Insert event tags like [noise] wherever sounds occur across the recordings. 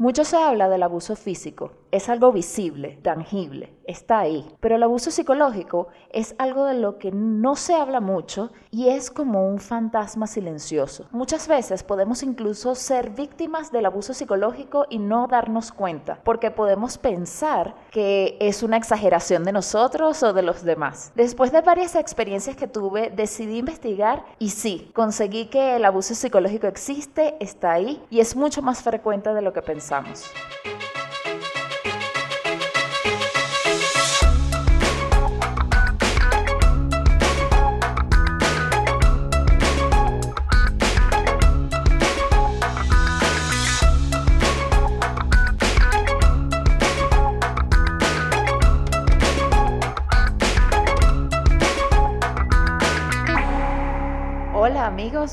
Mucho se habla del abuso físico. Es algo visible, tangible, está ahí. Pero el abuso psicológico es algo de lo que no se habla mucho y es como un fantasma silencioso. Muchas veces podemos incluso ser víctimas del abuso psicológico y no darnos cuenta, porque podemos pensar que es una exageración de nosotros o de los demás. Después de varias experiencias que tuve, decidí investigar y sí, conseguí que el abuso psicológico existe, está ahí y es mucho más frecuente de lo que pensamos.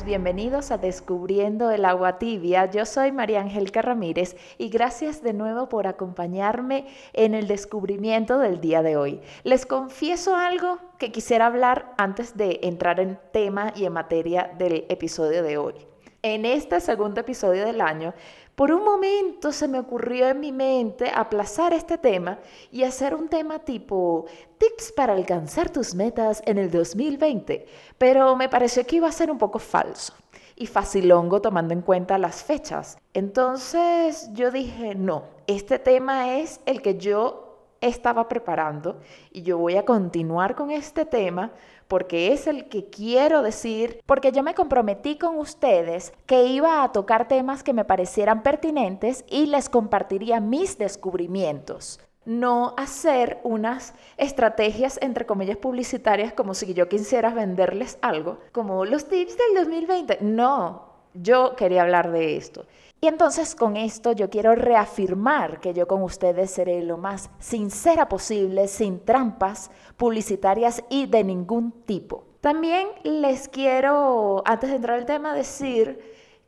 Bienvenidos a Descubriendo el agua tibia. Yo soy María Angélica Ramírez y gracias de nuevo por acompañarme en el descubrimiento del día de hoy. Les confieso algo que quisiera hablar antes de entrar en tema y en materia del episodio de hoy. En este segundo episodio del año por un momento se me ocurrió en mi mente aplazar este tema y hacer un tema tipo tips para alcanzar tus metas en el 2020, pero me pareció que iba a ser un poco falso y facilongo tomando en cuenta las fechas. Entonces yo dije, no, este tema es el que yo estaba preparando y yo voy a continuar con este tema porque es el que quiero decir, porque yo me comprometí con ustedes que iba a tocar temas que me parecieran pertinentes y les compartiría mis descubrimientos. No hacer unas estrategias, entre comillas, publicitarias como si yo quisiera venderles algo, como los tips del 2020. No, yo quería hablar de esto. Y entonces con esto yo quiero reafirmar que yo con ustedes seré lo más sincera posible, sin trampas publicitarias y de ningún tipo. También les quiero, antes de entrar al tema, decir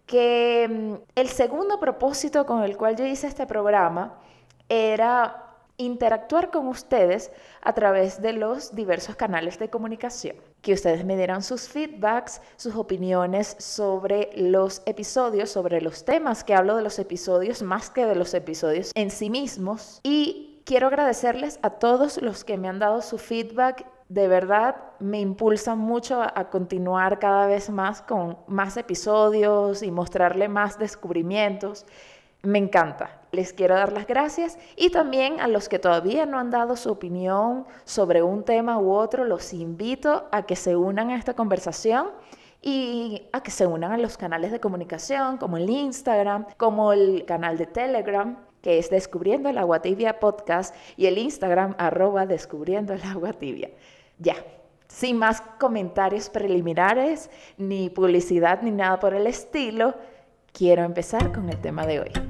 que mm, el segundo propósito con el cual yo hice este programa era interactuar con ustedes a través de los diversos canales de comunicación. Que ustedes me dieran sus feedbacks, sus opiniones sobre los episodios, sobre los temas que hablo de los episodios más que de los episodios en sí mismos. Y quiero agradecerles a todos los que me han dado su feedback. De verdad me impulsan mucho a, continuar cada vez más con más episodios y mostrarle más descubrimientos. Me encanta. Les quiero dar las gracias y también a los que todavía no han dado su opinión sobre un tema u otro, los invito a que se unan a esta conversación y a que se unan a los canales de comunicación como el Instagram, como el canal de Telegram que es Descubriendo el Agua Tibia Podcast y el Instagram arroba Descubriendo el Agua Tibia. Ya, sin más comentarios preliminares, ni publicidad, ni nada por el estilo, quiero empezar con el tema de hoy.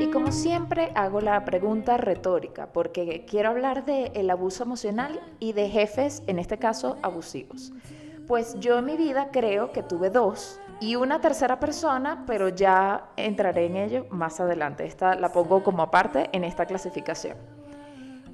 Y como siempre hago la pregunta retórica, porque quiero hablar del el abuso emocional y de jefes, en este caso abusivos. Pues yo en mi vida creo que tuve dos y una tercera persona, pero ya entraré en ello más adelante. Esta la pongo como aparte en esta clasificación.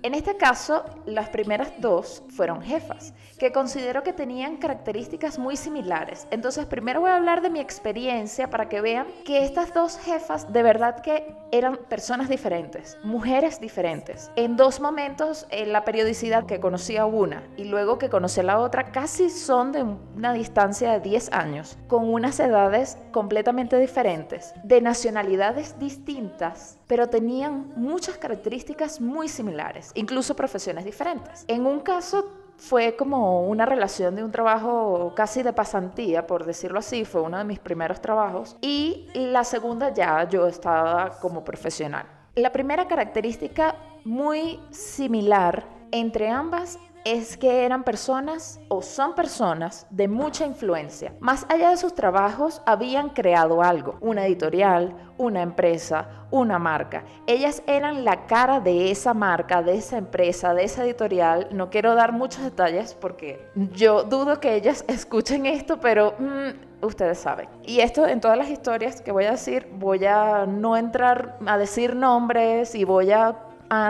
En este caso, las primeras dos fueron jefas, que considero que tenían características muy similares. Entonces, primero voy a hablar de mi experiencia para que vean que estas dos jefas de verdad que eran personas diferentes, mujeres diferentes. En dos momentos, en la periodicidad que conocí a una y luego que conocí a la otra, casi son de una distancia de 10 años, con unas edades completamente diferentes, de nacionalidades distintas, pero tenían muchas características muy similares incluso profesiones diferentes. En un caso fue como una relación de un trabajo casi de pasantía, por decirlo así, fue uno de mis primeros trabajos, y la segunda ya yo estaba como profesional. La primera característica muy similar entre ambas es que eran personas o son personas de mucha influencia. Más allá de sus trabajos, habían creado algo, una editorial, una empresa, una marca. Ellas eran la cara de esa marca, de esa empresa, de esa editorial. No quiero dar muchos detalles porque yo dudo que ellas [laughs] escuchen esto, pero mm, ustedes saben. Y esto en todas las historias que voy a decir, voy a no entrar a decir nombres y voy a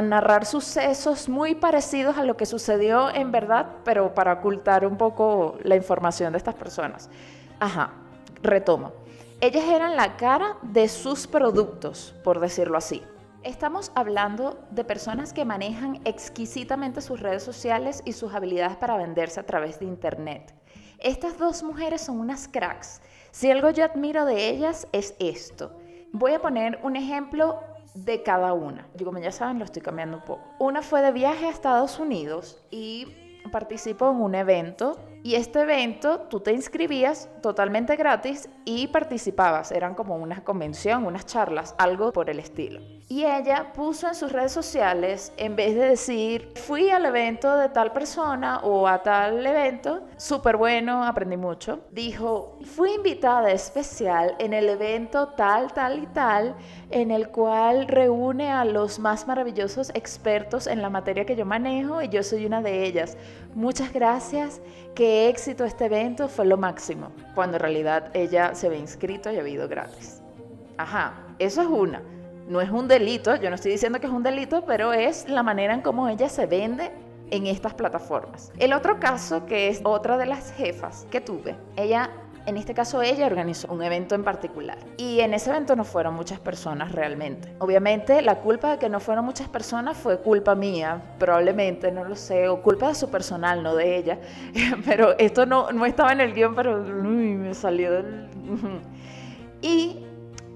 narrar sucesos muy parecidos a lo que sucedió en verdad, pero para ocultar un poco la información de estas personas. Ajá, retomo. Ellas eran la cara de sus productos, por decirlo así. Estamos hablando de personas que manejan exquisitamente sus redes sociales y sus habilidades para venderse a través de Internet. Estas dos mujeres son unas cracks. Si algo yo admiro de ellas es esto. Voy a poner un ejemplo de cada una. Yo como ya saben lo estoy cambiando un poco. Una fue de viaje a Estados Unidos y participó en un evento y este evento tú te inscribías totalmente gratis y participabas. Eran como una convención, unas charlas, algo por el estilo. Y ella puso en sus redes sociales, en vez de decir, fui al evento de tal persona o a tal evento, súper bueno, aprendí mucho, dijo, fui invitada especial en el evento tal, tal y tal, en el cual reúne a los más maravillosos expertos en la materia que yo manejo y yo soy una de ellas. Muchas gracias, qué éxito este evento, fue lo máximo, cuando en realidad ella se había inscrito y había ido gratis. Ajá, eso es una. No es un delito, yo no estoy diciendo que es un delito, pero es la manera en cómo ella se vende en estas plataformas. El otro caso, que es otra de las jefas que tuve, ella, en este caso ella organizó un evento en particular. Y en ese evento no fueron muchas personas realmente. Obviamente la culpa de que no fueron muchas personas fue culpa mía, probablemente, no lo sé, o culpa de su personal, no de ella. [laughs] pero esto no, no estaba en el guion, pero me salió del... y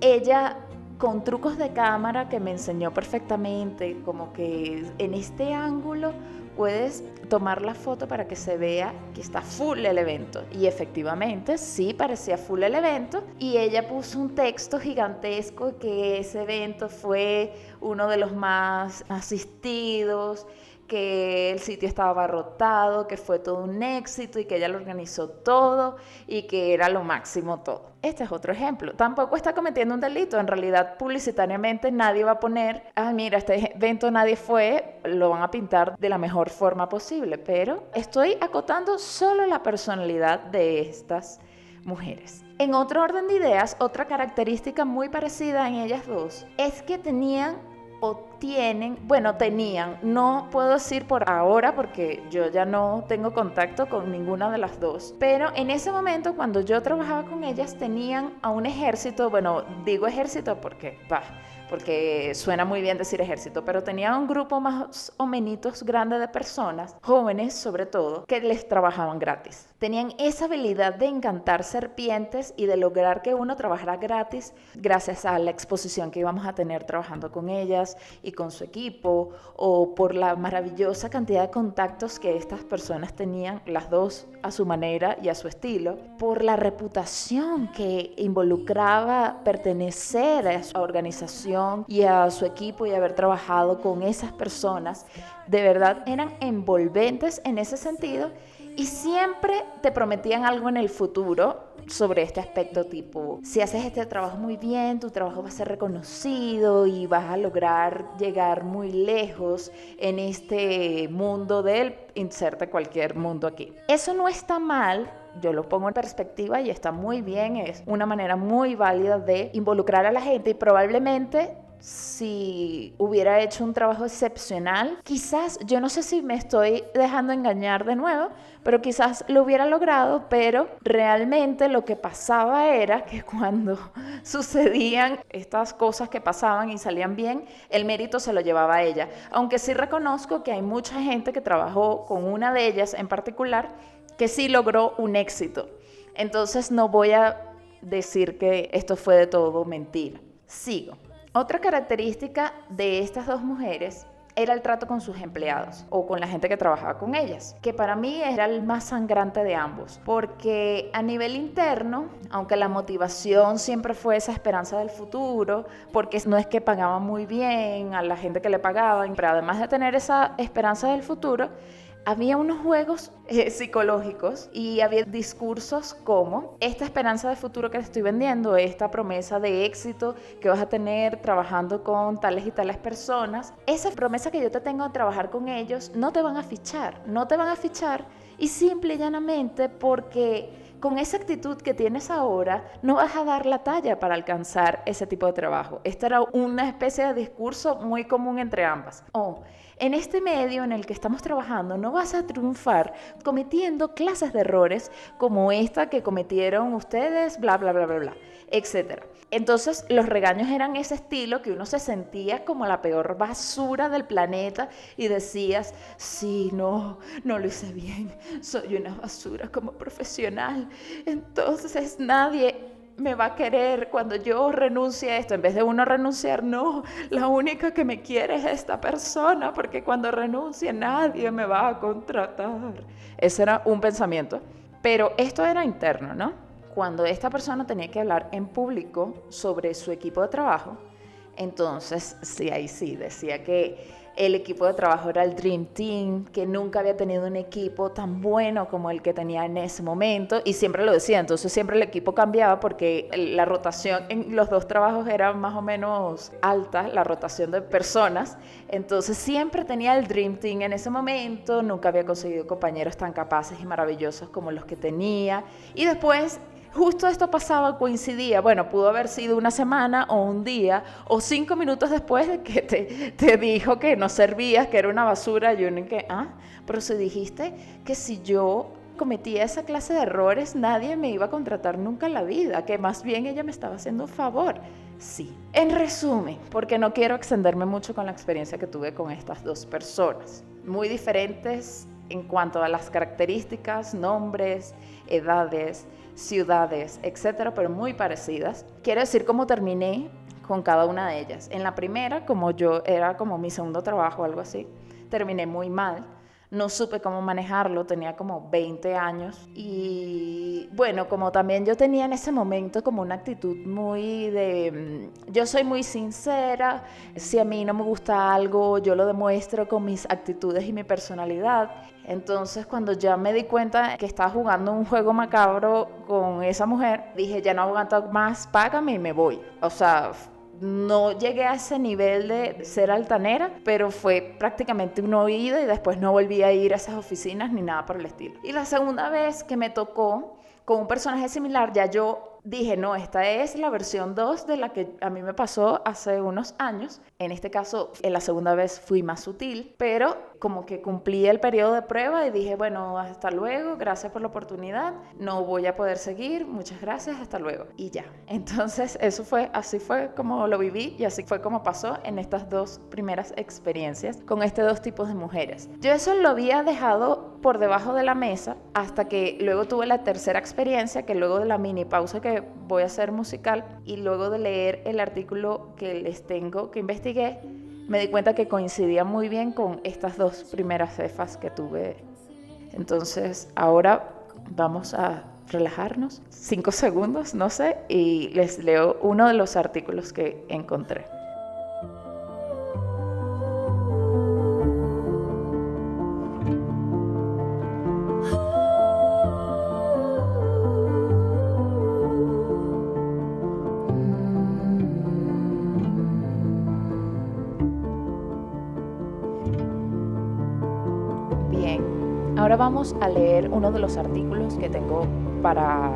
ella con trucos de cámara que me enseñó perfectamente, como que en este ángulo puedes tomar la foto para que se vea que está full el evento. Y efectivamente, sí parecía full el evento. Y ella puso un texto gigantesco que ese evento fue uno de los más asistidos que el sitio estaba abarrotado, que fue todo un éxito y que ella lo organizó todo y que era lo máximo todo. Este es otro ejemplo. Tampoco está cometiendo un delito. En realidad, publicitariamente nadie va a poner, ah, mira, este evento nadie fue, lo van a pintar de la mejor forma posible. Pero estoy acotando solo la personalidad de estas mujeres. En otro orden de ideas, otra característica muy parecida en ellas dos es que tenían o tienen, bueno, tenían, no puedo decir por ahora porque yo ya no tengo contacto con ninguna de las dos, pero en ese momento cuando yo trabajaba con ellas tenían a un ejército, bueno, digo ejército porque, bah, porque suena muy bien decir ejército, pero tenía un grupo más o menos grande de personas, jóvenes sobre todo, que les trabajaban gratis. Tenían esa habilidad de encantar serpientes y de lograr que uno trabajara gratis gracias a la exposición que íbamos a tener trabajando con ellas y con su equipo, o por la maravillosa cantidad de contactos que estas personas tenían, las dos a su manera y a su estilo, por la reputación que involucraba pertenecer a su organización y a su equipo y haber trabajado con esas personas, de verdad eran envolventes en ese sentido y siempre te prometían algo en el futuro sobre este aspecto tipo, si haces este trabajo muy bien, tu trabajo va a ser reconocido y vas a lograr llegar muy lejos en este mundo del inserte cualquier mundo aquí. Eso no está mal, yo lo pongo en perspectiva y está muy bien, es una manera muy válida de involucrar a la gente y probablemente si hubiera hecho un trabajo excepcional, quizás, yo no sé si me estoy dejando engañar de nuevo, pero quizás lo hubiera logrado, pero realmente lo que pasaba era que [laughs] cuando [laughs] sucedían estas cosas que pasaban y salían bien, el mérito se lo llevaba a ella. Aunque sí reconozco que hay mucha gente que trabajó con una de ellas en particular que sí logró un éxito. Entonces no voy a decir que esto fue de todo mentira. Sigo. Otra característica de estas dos mujeres era el trato con sus empleados o con la gente que trabajaba con ellas, que para mí era el más sangrante de ambos, porque a nivel interno, aunque la motivación siempre fue esa esperanza del futuro, porque no es que pagaban muy bien a la gente que le pagaban, pero además de tener esa esperanza del futuro, había unos juegos eh, psicológicos y había discursos como esta esperanza de futuro que te estoy vendiendo, esta promesa de éxito que vas a tener trabajando con tales y tales personas. Esa promesa que yo te tengo de trabajar con ellos no te van a fichar, no te van a fichar y simple y llanamente porque con esa actitud que tienes ahora, no vas a dar la talla para alcanzar ese tipo de trabajo. Esta era una especie de discurso muy común entre ambas. En este medio en el que estamos trabajando no vas a triunfar cometiendo clases de errores como esta que cometieron ustedes, bla, bla, bla, bla, bla, etc. Entonces los regaños eran ese estilo que uno se sentía como la peor basura del planeta y decías, sí, no, no lo hice bien, soy una basura como profesional. Entonces nadie me va a querer cuando yo renuncie a esto. En vez de uno renunciar, no, la única que me quiere es esta persona, porque cuando renuncie nadie me va a contratar. Ese era un pensamiento. Pero esto era interno, ¿no? Cuando esta persona tenía que hablar en público sobre su equipo de trabajo, entonces sí, ahí sí, decía que el equipo de trabajo era el Dream Team, que nunca había tenido un equipo tan bueno como el que tenía en ese momento y siempre lo decía, entonces siempre el equipo cambiaba porque la rotación en los dos trabajos era más o menos alta, la rotación de personas, entonces siempre tenía el Dream Team en ese momento, nunca había conseguido compañeros tan capaces y maravillosos como los que tenía y después justo esto pasaba, coincidía, bueno, pudo haber sido una semana o un día o cinco minutos después de que te, te dijo que no servías, que era una basura, y uno que, ah, pero si dijiste que si yo cometía esa clase de errores, nadie me iba a contratar nunca en la vida, que más bien ella me estaba haciendo un favor. Sí. En resumen, porque no quiero extenderme mucho con la experiencia que tuve con estas dos personas, muy diferentes en cuanto a las características, nombres, edades, ciudades, etcétera, pero muy parecidas. Quiero decir cómo terminé con cada una de ellas. En la primera, como yo era como mi segundo trabajo o algo así, terminé muy mal no supe cómo manejarlo, tenía como 20 años y bueno, como también yo tenía en ese momento como una actitud muy de, mm, yo soy muy sincera, si a mí no me gusta algo, yo lo demuestro con mis actitudes y mi personalidad. Entonces cuando ya me di cuenta que estaba jugando un juego macabro con esa mujer, dije, ya no aguanto más, págame y me voy. O sea, no llegué a ese nivel de ser altanera, pero fue prácticamente una oída y después no volví a ir a esas oficinas ni nada por el estilo. Y la segunda vez que me tocó con un personaje similar, ya yo dije, no, esta es la versión 2 de la que a mí me pasó hace unos años. En este caso, en la segunda vez fui más sutil, pero como que cumplí el periodo de prueba y dije, bueno, hasta luego, gracias por la oportunidad, no voy a poder seguir, muchas gracias, hasta luego. Y ya. Entonces, eso fue, así fue como lo viví y así fue como pasó en estas dos primeras experiencias con estos dos tipos de mujeres. Yo eso lo había dejado por debajo de la mesa hasta que luego tuve la tercera experiencia, que luego de la mini pausa que voy a hacer musical y luego de leer el artículo que les tengo que investigué, me di cuenta que coincidía muy bien con estas dos primeras cefas que tuve. Entonces, ahora vamos a relajarnos, cinco segundos, no sé, y les leo uno de los artículos que encontré. Vamos a leer uno de los artículos que tengo para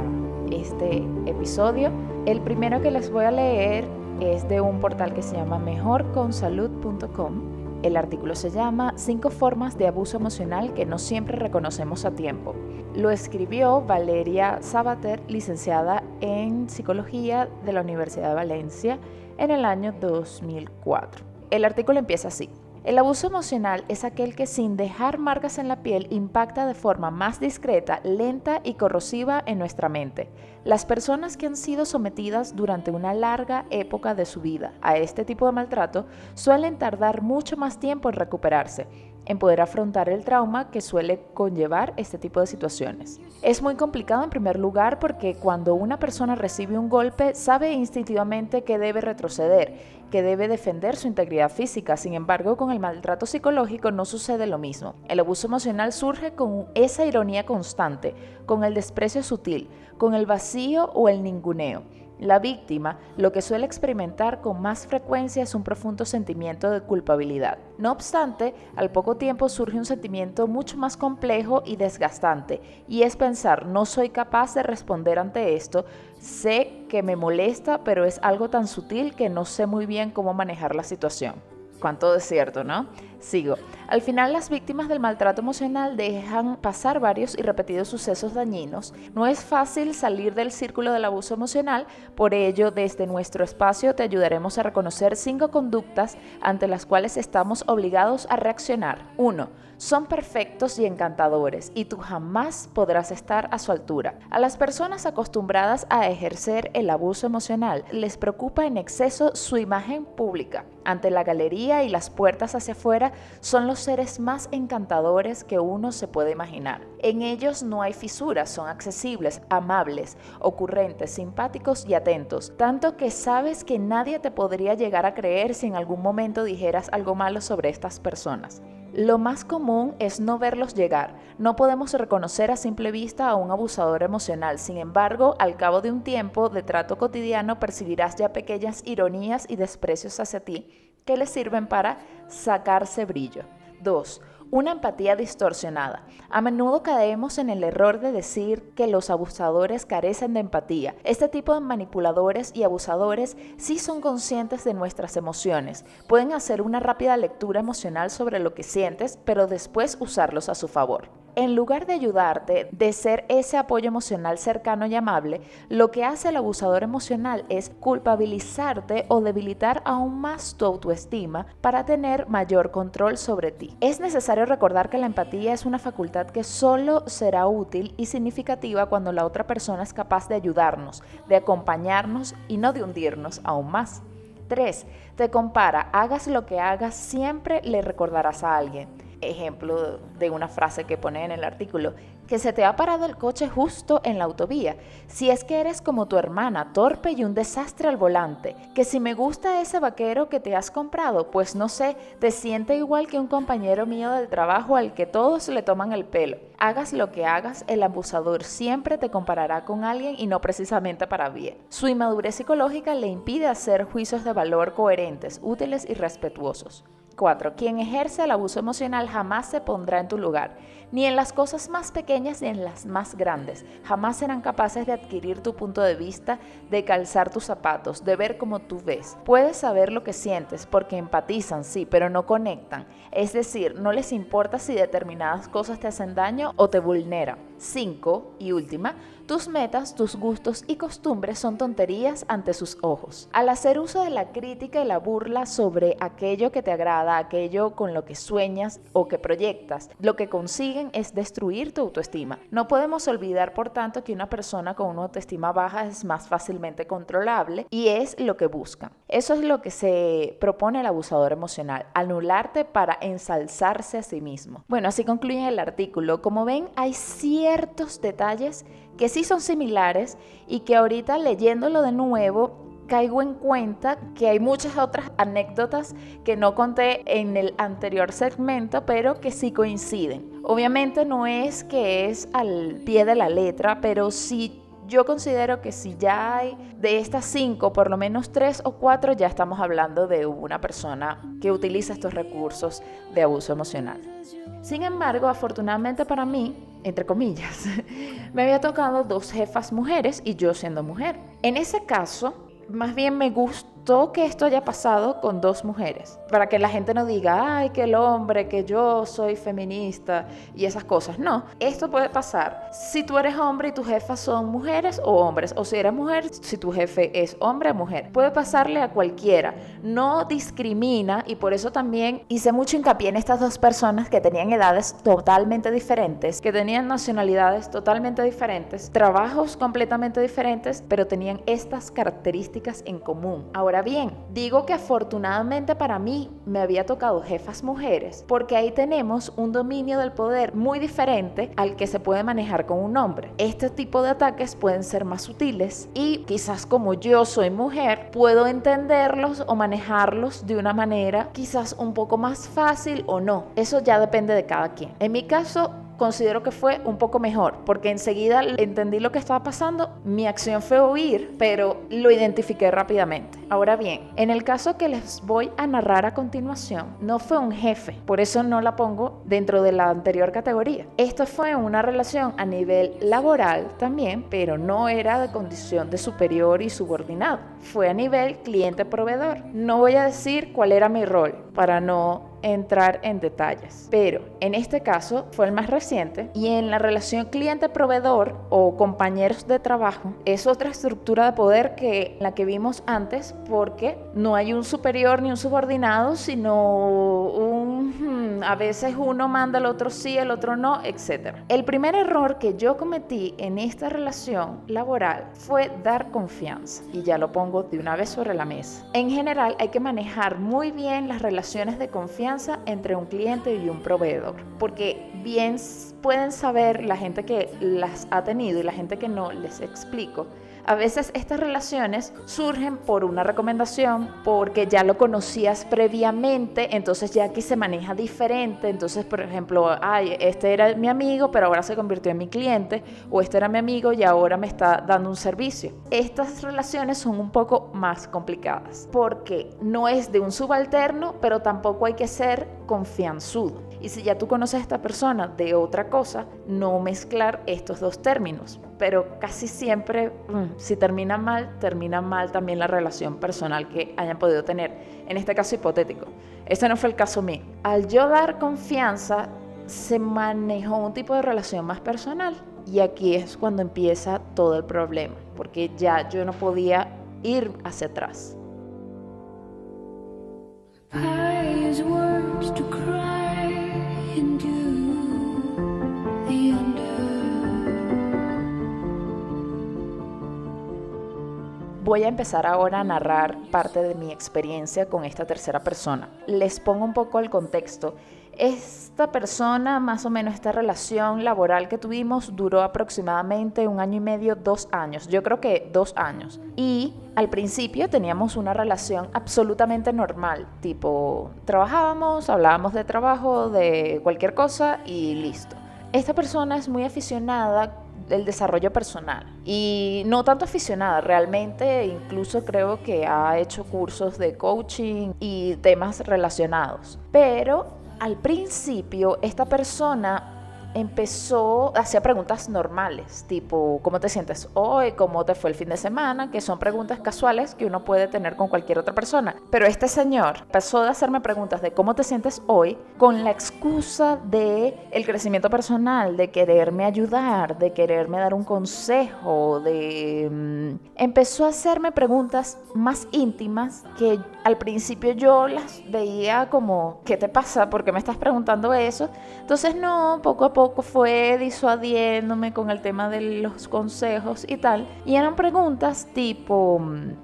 este episodio. El primero que les voy a leer es de un portal que se llama mejorconsalud.com. El artículo se llama Cinco formas de abuso emocional que no siempre reconocemos a tiempo. Lo escribió Valeria Sabater, licenciada en Psicología de la Universidad de Valencia en el año 2004. El artículo empieza así. El abuso emocional es aquel que sin dejar marcas en la piel impacta de forma más discreta, lenta y corrosiva en nuestra mente. Las personas que han sido sometidas durante una larga época de su vida a este tipo de maltrato suelen tardar mucho más tiempo en recuperarse, en poder afrontar el trauma que suele conllevar este tipo de situaciones. Es muy complicado en primer lugar porque cuando una persona recibe un golpe sabe instintivamente que debe retroceder, que debe defender su integridad física. Sin embargo, con el maltrato psicológico no sucede lo mismo. El abuso emocional surge con esa ironía constante, con el desprecio sutil, con el vacío o el ninguneo La víctima lo que suele experimentar con más frecuencia es un profundo sentimiento de culpabilidad. No obstante, al poco tiempo surge un sentimiento mucho más complejo y desgastante, y es pensar, no soy capaz de responder ante esto, sé que me molesta, pero es algo tan sutil que no sé muy bien cómo manejar la situación. Cuánto es cierto, ¿no? Sigo. Al final las víctimas del maltrato emocional dejan pasar varios y repetidos sucesos dañinos. No es fácil salir del círculo del abuso emocional, por ello desde nuestro espacio te ayudaremos a reconocer cinco conductas ante las cuales estamos obligados a reaccionar. 1 son perfectos y encantadores y tú jamás podrás estar a su altura. A las personas acostumbradas a ejercer el abuso emocional les preocupa en exceso su imagen pública. Ante la galería y las puertas hacia afuera son los seres más encantadores que uno se puede imaginar. En ellos no hay fisuras, son accesibles, amables, ocurrentes, simpáticos y atentos, tanto que sabes que nadie te podría llegar a creer si en algún momento dijeras algo malo sobre estas personas. Lo más común es no verlos llegar. No podemos reconocer a simple vista a un abusador emocional. Sin embargo, al cabo de un tiempo de trato cotidiano percibirás ya pequeñas ironías y desprecios hacia ti que le sirven para sacarse brillo. 2 una empatía distorsionada. A menudo caemos en el error de decir que los abusadores carecen de empatía. Este tipo de manipuladores y abusadores sí son conscientes de nuestras emociones. Pueden hacer una rápida lectura emocional sobre lo que sientes, pero después usarlos a su favor en lugar de ayudarte, de ser ese apoyo emocional cercano y amable, lo que hace el abusador emocional es culpabilizarte o debilitar aún más tu autoestima para tener mayor control sobre ti. Es necesario recordar que la empatía es una facultad que solo será útil y significativa cuando la otra persona es capaz de ayudarnos, de acompañarnos y no de hundirnos aún más. 3. Te compara, hagas lo que hagas, siempre le recordarás a alguien ejemplo de una frase que pone en el artículo, que se te ha parado el coche justo en la autovía, si es que eres como tu hermana, torpe y un desastre al volante, que si me gusta ese vaquero que te has comprado, pues no sé, te siente igual que un compañero mío del trabajo al que todos le toman el pelo. Hagas lo que hagas, el abusador siempre te comparará con alguien y no precisamente para bien. Su inmadurez psicológica le impide hacer juicios de valor coherentes, útiles y respetuosos. 4. Quien ejerce el abuso emocional jamás se pondrá en tu lugar, ni en las cosas más pequeñas ni en las más grandes. Jamás serán capaces de adquirir tu punto de vista, de calzar tus zapatos, de ver como tú ves. Puedes saber lo que sientes porque empatizan, sí, pero no conectan. Es decir, no les importa si determinadas cosas te hacen daño o te vulneran. 5. Y última, tus metas, tus gustos y costumbres son tonterías ante sus ojos. Al hacer uso de la crítica y la burla sobre aquello que te agrada, aquello con lo que sueñas o que proyectas, lo que consiguen es destruir tu autoestima. No podemos olvidar, por tanto, que una persona con una autoestima baja es más fácilmente controlable y es lo que buscan. Eso es lo que se propone el abusador emocional, anularte para ensalzarse a sí mismo. Bueno, así concluye el artículo. Como ven, hay ciertos detalles que sí son similares y que ahorita leyéndolo de nuevo caigo en cuenta que hay muchas otras anécdotas que no conté en el anterior segmento, pero que sí coinciden. Obviamente no es que es al pie de la letra, pero sí yo considero que si ya hay de estas cinco, por lo menos tres o cuatro, ya estamos hablando de una persona que utiliza estos recursos de abuso emocional. Sin embargo, afortunadamente para mí, entre comillas, [laughs] me había tocado dos jefas mujeres y yo siendo mujer. En ese caso, más bien me gusta que esto haya pasado con dos mujeres, para que la gente no diga, ay, que el hombre, que yo soy feminista y esas cosas. No, esto puede pasar si tú eres hombre y tus jefas son mujeres o hombres, o si eres mujer, si tu jefe es hombre o mujer. Puede pasarle a cualquiera, no discrimina y por eso también hice mucho hincapié en estas dos personas que tenían edades totalmente diferentes, que tenían nacionalidades totalmente diferentes, trabajos completamente diferentes, pero tenían estas características en común. Ahora, Bien, digo que afortunadamente para mí me había tocado jefas mujeres, porque ahí tenemos un dominio del poder muy diferente al que se puede manejar con un hombre. Este tipo de ataques pueden ser más sutiles y quizás como yo soy mujer, puedo entenderlos o manejarlos de una manera quizás un poco más fácil o no. Eso ya depende de cada quien. En mi caso, considero que fue un poco mejor, porque enseguida entendí lo que estaba pasando, mi acción fue huir, pero lo identifiqué rápidamente. Ahora bien, en el caso que les voy a narrar a continuación, no fue un jefe, por eso no la pongo dentro de la anterior categoría. Esto fue una relación a nivel laboral también, pero no era de condición de superior y subordinado, fue a nivel cliente-proveedor. No voy a decir cuál era mi rol para no entrar en detalles. Pero en este caso fue el más reciente y en la relación cliente-proveedor o compañeros de trabajo es otra estructura de poder que la que vimos antes porque no hay un superior ni un subordinado, sino un hmm, a veces uno manda al otro sí, el otro no, etc. El primer error que yo cometí en esta relación laboral fue dar confianza y ya lo pongo de una vez sobre la mesa. En general hay que manejar muy bien las relaciones de confianza entre un cliente y un proveedor, porque bien pueden saber la gente que las ha tenido y la gente que no, les explico a veces estas relaciones surgen por una recomendación, porque ya lo conocías previamente, entonces ya aquí se maneja diferente. Entonces, por ejemplo, ay, este era mi amigo, pero ahora se convirtió en mi cliente, o este era mi amigo y ahora me está dando un servicio. Estas relaciones son un poco más complicadas, porque no es de un subalterno, pero tampoco hay que ser confianzudo. Y si ya tú conoces a esta persona de otra cosa, no mezclar estos dos términos. Pero casi siempre, mm, si termina mal, termina mal también la relación personal que hayan podido tener. En este caso hipotético. Este no fue el caso mío. Al yo dar confianza, se manejó un tipo de relación más personal. Y aquí es cuando empieza todo el problema, porque ya yo no podía ir hacia atrás. Voy a empezar ahora a narrar parte de mi experiencia con esta tercera persona. Les pongo un poco el contexto. Esta persona, más o menos esta relación laboral que tuvimos, duró aproximadamente un año y medio, dos años. Yo creo que dos años. Y al principio teníamos una relación absolutamente normal, tipo, trabajábamos, hablábamos de trabajo, de cualquier cosa y listo. Esta persona es muy aficionada del desarrollo personal. Y no tanto aficionada, realmente incluso creo que ha hecho cursos de coaching y temas relacionados. Pero al principio esta persona empezó, hacía preguntas normales, tipo, ¿cómo te sientes hoy? ¿Cómo te fue el fin de semana? Que son preguntas casuales que uno puede tener con cualquier otra persona. Pero este señor empezó a hacerme preguntas de cómo te sientes hoy con la excusa de el crecimiento personal, de quererme ayudar, de quererme dar un consejo, de... Mm, empezó a hacerme preguntas más íntimas que al principio yo las veía como, ¿qué te pasa? ¿Por qué me estás preguntando eso? Entonces no, poco a poco fue disuadiéndome con el tema de los consejos y tal. Y eran preguntas tipo,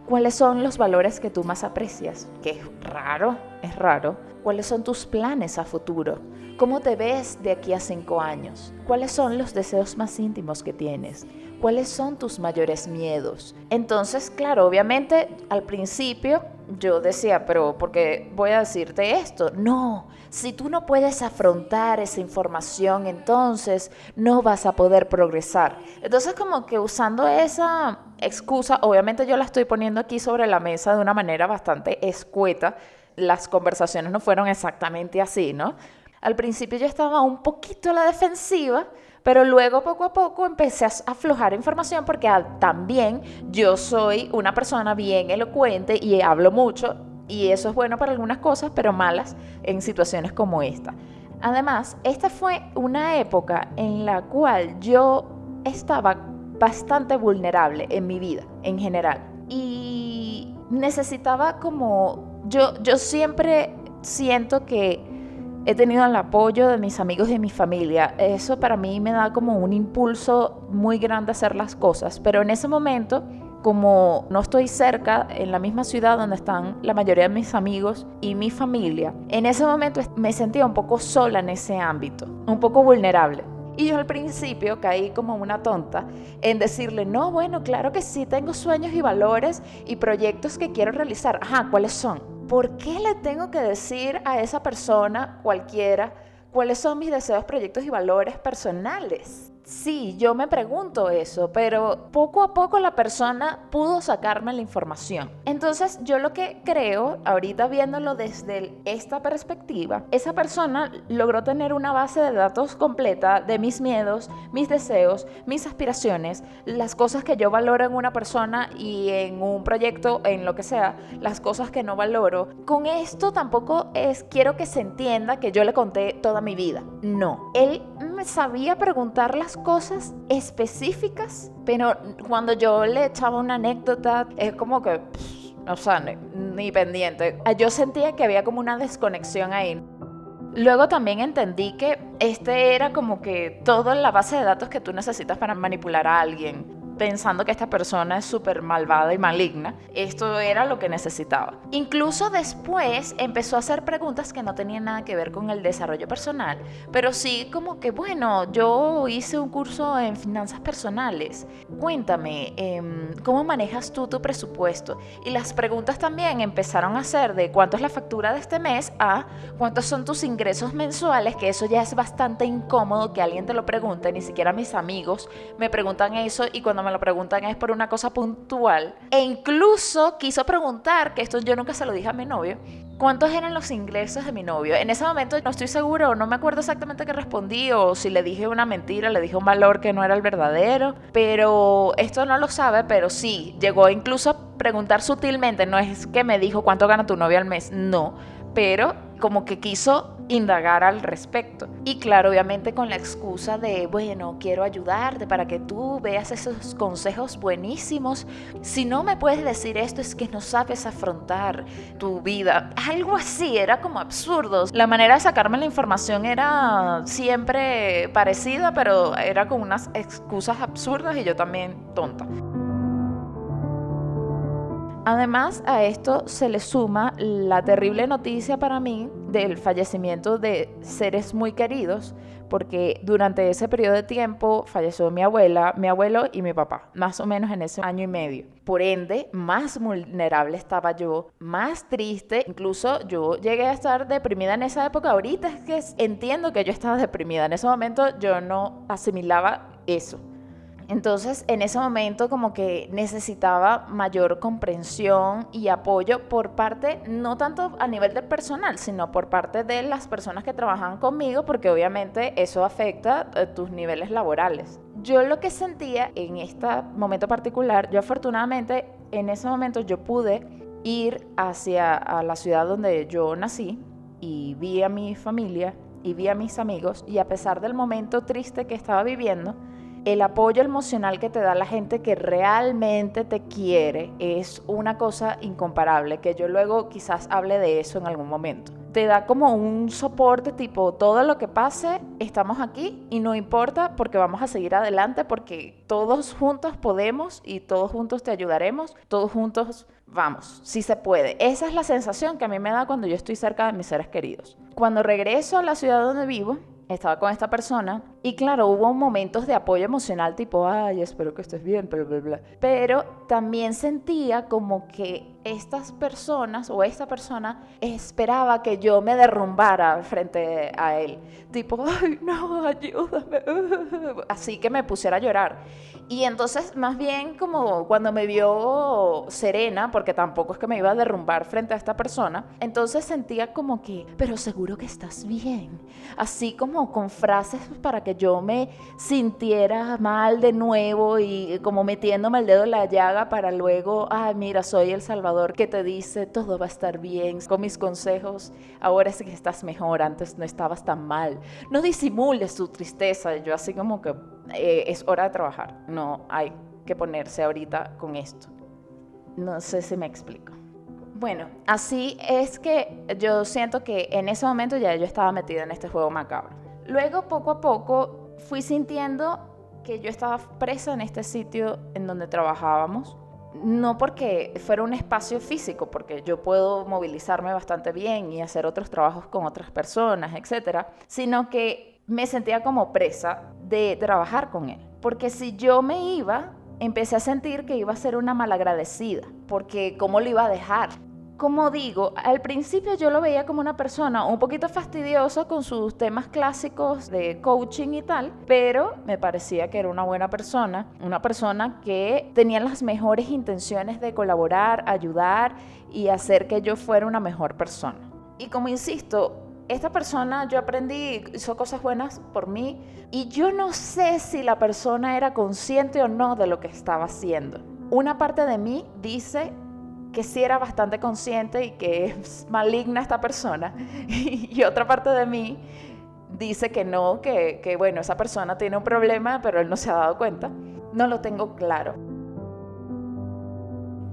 ¿cuáles son los valores que tú más aprecias? Que es raro, es raro. ¿Cuáles son tus planes a futuro? ¿Cómo te ves de aquí a cinco años? ¿Cuáles son los deseos más íntimos que tienes? ¿Cuáles son tus mayores miedos? Entonces, claro, obviamente al principio yo decía, pero ¿por qué voy a decirte esto? No, si tú no puedes afrontar esa información, entonces no vas a poder progresar. Entonces como que usando esa excusa, obviamente yo la estoy poniendo aquí sobre la mesa de una manera bastante escueta, las conversaciones no fueron exactamente así, ¿no? Al principio yo estaba un poquito a la defensiva, pero luego poco a poco empecé a aflojar información porque también yo soy una persona bien elocuente y hablo mucho y eso es bueno para algunas cosas, pero malas en situaciones como esta. Además, esta fue una época en la cual yo estaba bastante vulnerable en mi vida en general y necesitaba como yo yo siempre siento que he tenido el apoyo de mis amigos y de mi familia. Eso para mí me da como un impulso muy grande a hacer las cosas, pero en ese momento como no estoy cerca, en la misma ciudad donde están la mayoría de mis amigos y mi familia, en ese momento me sentía un poco sola en ese ámbito, un poco vulnerable. Y yo al principio caí como una tonta en decirle, no, bueno, claro que sí, tengo sueños y valores y proyectos que quiero realizar. Ajá, ¿cuáles son? ¿Por qué le tengo que decir a esa persona cualquiera? ¿cuáles son mis deseos, proyectos y valores personales? Sí, yo me pregunto eso, pero poco a poco la persona pudo sacarme la información. Entonces yo lo que creo, ahorita viéndolo desde esta perspectiva, esa persona logró tener una base de datos completa de mis miedos, mis deseos, mis aspiraciones, las cosas que yo valoro en una persona y en un proyecto, en lo que sea, las cosas que no valoro. Con esto tampoco es, quiero que se entienda que yo le conté toda mi vida. No, él me sabía preguntar las cosas específicas, pero cuando yo le echaba una anécdota, es como que, no sé, ni, pendiente. Yo sentía que había como una desconexión ahí. Luego también entendí que este era como que toda la base de datos que tú necesitas para manipular a alguien pensando que esta persona es súper malvada y maligna. Esto era lo que necesitaba. Incluso después empezó a hacer preguntas que no tenían nada que ver con el desarrollo personal, pero sí como que, bueno, yo hice un curso en finanzas personales. Cuéntame, em, ¿cómo manejas tú tu presupuesto? Y las preguntas también empezaron a ser de cuánto es la factura de este mes a cuántos son tus ingresos mensuales, que eso ya es bastante incómodo que alguien te lo pregunte, ni siquiera mis amigos me preguntan eso y cuando me lo preguntan es por una cosa puntual. E incluso quiso preguntar, que esto yo nunca se lo dije a mi novio, cuántos eran los ingresos de mi novio. En ese momento no estoy seguro, no me acuerdo exactamente qué respondí o si le dije una mentira, le dije un valor que no era el verdadero, pero esto no lo sabe, pero sí, llegó incluso a preguntar sutilmente, no es que me dijo cuánto gana tu novio al mes, no, pero como que quiso indagar al respecto. Y claro, obviamente con la excusa de, bueno, quiero ayudarte para que tú veas esos consejos buenísimos. Si no me puedes decir esto es que no sabes afrontar tu vida. Algo así, era como absurdo. La manera de sacarme la información era siempre parecida, pero era con unas excusas absurdas y yo también tonta. Además, a esto se le suma la terrible noticia para mí del fallecimiento de seres muy queridos, porque durante ese periodo de tiempo falleció mi abuela, mi abuelo y mi papá, más o menos en ese año y medio. Por ende, más vulnerable estaba yo, más triste, incluso yo llegué a estar deprimida en esa época. Ahorita es que entiendo que yo estaba deprimida, en ese momento yo no asimilaba eso. Entonces, en ese momento como que necesitaba mayor comprensión y apoyo por parte, no tanto a nivel del personal, sino por parte de las personas que trabajan conmigo, porque obviamente eso afecta eh, tus niveles laborales. Yo lo que sentía en este momento particular, yo afortunadamente en ese momento yo pude ir hacia la ciudad donde yo nací y vi a mi familia y vi a mis amigos y a pesar del momento triste que estaba viviendo, el apoyo emocional que te da la gente que realmente te quiere es una cosa incomparable, que yo luego quizás hable de eso en algún momento. Te da como un soporte tipo, todo lo que pase, estamos aquí y no importa porque vamos a seguir adelante porque todos juntos podemos y todos juntos te ayudaremos, todos juntos vamos, si se puede. Esa es la sensación que a mí me da cuando yo estoy cerca de mis seres queridos. Cuando regreso a la ciudad donde vivo, estaba con esta persona y claro, hubo momentos de apoyo emocional tipo, ay, espero que estés bien, bla, bla, bla. Pero también sentía como que estas personas o esta persona esperaba que yo me derrumbara frente a él. Tipo, [laughs] ay, no, ayúdame. [laughs] Así que me pusiera a llorar. Y entonces, más bien como cuando me vio serena, porque tampoco es que me iba a derrumbar frente a esta persona, entonces sentía como que, pero seguro que estás bien. Así como con frases para que yo me sintiera mal de nuevo y como metiéndome el dedo en la llaga para luego, ay, mira, soy el Salvador que te dice, todo va a estar bien. Con mis consejos, ahora es que estás mejor, antes no estabas tan mal. No disimules tu tristeza. Yo así como que eh, es hora de trabajar. No hay que ponerse ahorita con esto. No sé si me explico. Bueno, así es que yo siento que en ese momento ya yo estaba metida en este juego macabro. Luego, poco a poco, fui sintiendo que yo estaba presa en este sitio en donde trabajábamos. No porque fuera un espacio físico, porque yo puedo movilizarme bastante bien y hacer otros trabajos con otras personas, etcétera, sino que me sentía como presa de trabajar con él. Porque si yo me iba, empecé a sentir que iba a ser una malagradecida, porque ¿cómo lo iba a dejar? Como digo, al principio yo lo veía como una persona un poquito fastidiosa con sus temas clásicos de coaching y tal, pero me parecía que era una buena persona, una persona que tenía las mejores intenciones de colaborar, ayudar y hacer que yo fuera una mejor persona. Y como insisto, esta persona yo aprendí, hizo cosas buenas por mí y yo no sé si la persona era consciente o no de lo que estaba haciendo. Una parte de mí dice que sí era bastante consciente y que es maligna esta persona. [laughs] y otra parte de mí dice que no, que, que bueno, esa persona tiene un problema, pero él no se ha dado cuenta. No lo tengo claro.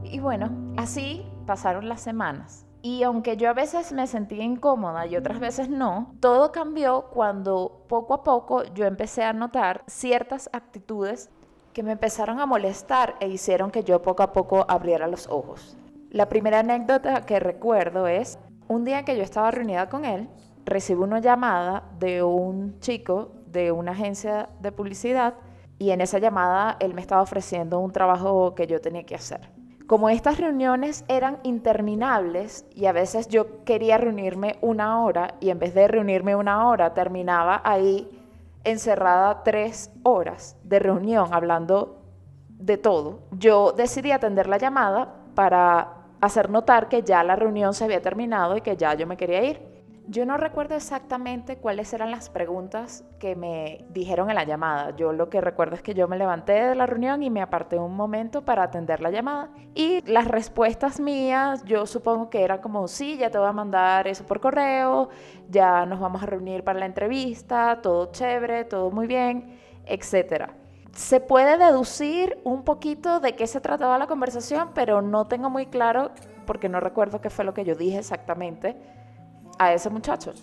Y bueno, así pasaron las semanas. Y aunque yo a veces me sentía incómoda y otras veces no, todo cambió cuando poco a poco yo empecé a notar ciertas actitudes que me empezaron a molestar e hicieron que yo poco a poco abriera los ojos. La primera anécdota que recuerdo es un día que yo estaba reunida con él, recibí una llamada de un chico de una agencia de publicidad y en esa llamada él me estaba ofreciendo un trabajo que yo tenía que hacer. Como estas reuniones eran interminables y a veces yo quería reunirme una hora y en vez de reunirme una hora terminaba ahí encerrada tres horas de reunión hablando de todo, yo decidí atender la llamada para hacer notar que ya la reunión se había terminado y que ya yo me quería ir. Yo no recuerdo exactamente cuáles eran las preguntas que me dijeron en la llamada. Yo lo que recuerdo es que yo me levanté de la reunión y me aparté un momento para atender la llamada. Y las respuestas mías, yo supongo que eran como, sí, ya te voy a mandar eso por correo, ya nos vamos a reunir para la entrevista, todo chévere, todo muy bien, etcétera se puede deducir un poquito de qué se trataba la conversación, pero no tengo muy claro, porque no recuerdo qué fue lo que yo dije exactamente a ese muchacho.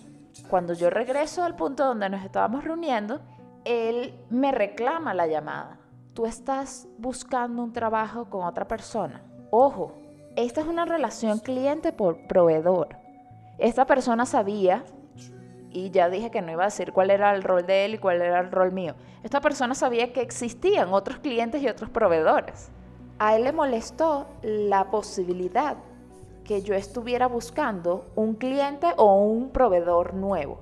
Cuando yo regreso al punto donde nos estábamos reuniendo, él me reclama la llamada. Tú estás buscando un trabajo con otra persona. Ojo, esta es una relación cliente por proveedor. Esta persona sabía y ya dije que no iba a decir cuál era el rol de él y cuál era el rol mío. Esta persona sabía que existían otros clientes y otros proveedores. A él le molestó la posibilidad que yo estuviera buscando un cliente o un proveedor nuevo,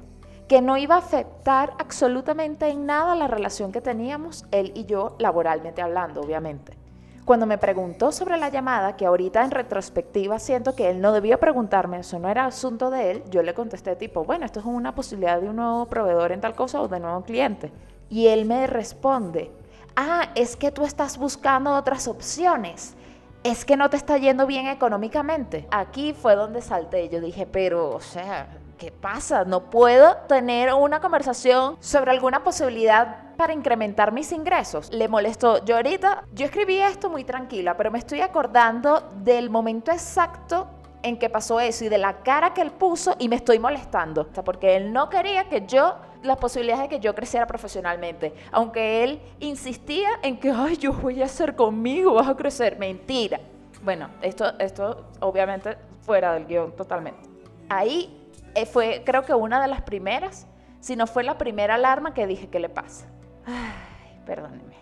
que no iba a afectar absolutamente en nada la relación que teníamos él y yo laboralmente hablando, obviamente. Cuando me preguntó sobre la llamada, que ahorita en retrospectiva siento que él no debió preguntarme, eso no era asunto de él, yo le contesté tipo, bueno, esto es una posibilidad de un nuevo proveedor en tal cosa o de nuevo cliente. Y él me responde, ah, es que tú estás buscando otras opciones. Es que no te está yendo bien económicamente. Aquí fue donde salté. Yo dije, pero, o sea, ¿qué pasa? No puedo tener una conversación sobre alguna posibilidad para incrementar mis ingresos. Le molestó. Yo ahorita, yo escribí esto muy tranquila, pero me estoy acordando del momento exacto en que pasó eso y de la cara que él puso y me estoy molestando. O sea, porque él no quería que yo, las posibilidades de que yo creciera profesionalmente. Aunque él insistía en que, ay, yo voy a hacer conmigo, vas a crecer. Mentira. Bueno, esto, esto obviamente fuera del guion totalmente. Ahí eh, fue creo que una de las primeras, si no fue la primera alarma que dije, ¿qué le pasa? Ay, perdónenme.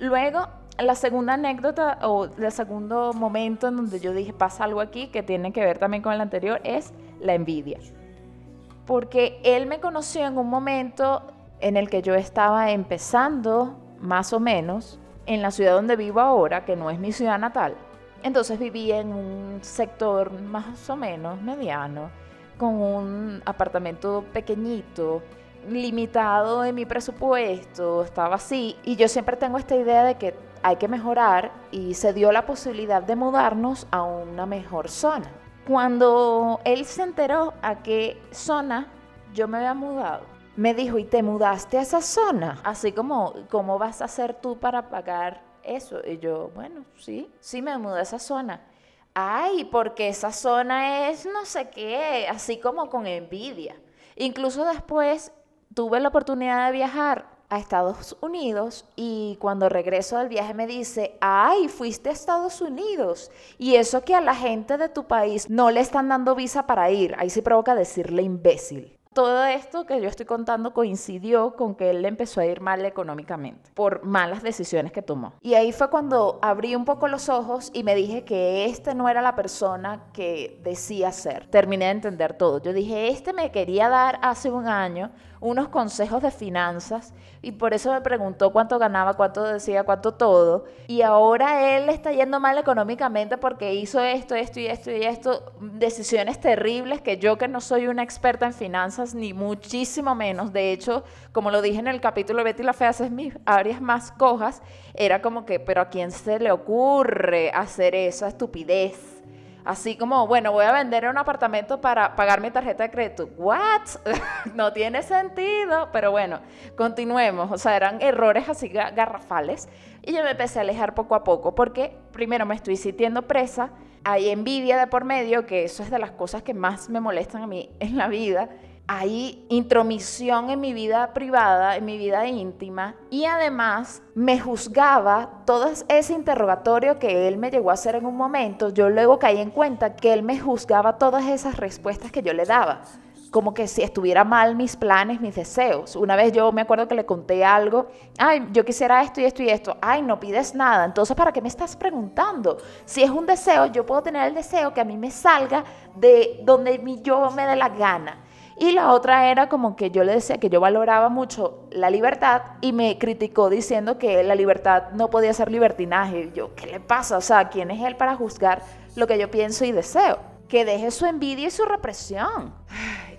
Luego, la segunda anécdota o el segundo momento en donde yo dije, pasa algo aquí que tiene que ver también con el anterior, es la envidia. Porque él me conoció en un momento en el que yo estaba empezando, más o menos, en la ciudad donde vivo ahora, que no es mi ciudad natal. Entonces vivía en un sector más o menos mediano con un apartamento pequeñito, limitado en mi presupuesto, estaba así. Y yo siempre tengo esta idea de que hay que mejorar y se dio la posibilidad de mudarnos a una mejor zona. Cuando él se enteró a qué zona yo me había mudado, me dijo, ¿y te mudaste a esa zona? Así como, ¿cómo vas a hacer tú para pagar eso? Y yo, bueno, sí, sí me mudé a esa zona ay, porque esa zona es no sé qué, así como con envidia. Incluso después tuve la oportunidad de viajar a Estados Unidos y cuando regreso del viaje me dice, ay, fuiste a Estados Unidos y eso que a la gente de tu país no le están dando visa para ir, ahí sí provoca decirle imbécil. Todo esto que yo estoy contando coincidió con que él empezó a ir mal económicamente por malas decisiones que tomó. Y ahí fue cuando abrí un poco los ojos y me dije que este no era la persona que decía ser. Terminé de entender todo. Yo dije, este me quería dar hace un año unos consejos de finanzas y por eso me preguntó cuánto ganaba, cuánto decía, cuánto todo. Y ahora él está yendo mal económicamente porque hizo esto, esto y esto y esto, decisiones terribles que yo que no soy una experta en finanzas, ni muchísimo menos. De hecho, como lo dije en el capítulo Betty la Fea, es mis áreas más cojas, era como que, pero ¿a quién se le ocurre hacer esa estupidez? Así como, bueno, voy a vender un apartamento para pagar mi tarjeta de crédito. ¿What? [laughs] no tiene sentido. Pero bueno, continuemos. O sea, eran errores así garrafales. Y yo me empecé a alejar poco a poco porque primero me estoy sintiendo presa. Hay envidia de por medio, que eso es de las cosas que más me molestan a mí en la vida hay intromisión en mi vida privada, en mi vida íntima, y además me juzgaba todo ese interrogatorio que él me llegó a hacer en un momento. Yo luego caí en cuenta que él me juzgaba todas esas respuestas que yo le daba como que si estuviera mal mis planes, mis deseos. Una vez yo me acuerdo que le conté algo, ay, yo quisiera esto y esto y esto, ay, no pides nada, entonces ¿para qué me estás preguntando? Si es un deseo, yo puedo tener el deseo que a mí me salga de donde yo me dé la gana. Y la otra era como que yo le decía que yo valoraba mucho la libertad y me criticó diciendo que la libertad no podía ser libertinaje. Y yo, ¿qué le pasa? O sea, ¿quién es él para juzgar lo que yo pienso y deseo? Que deje su envidia y su represión.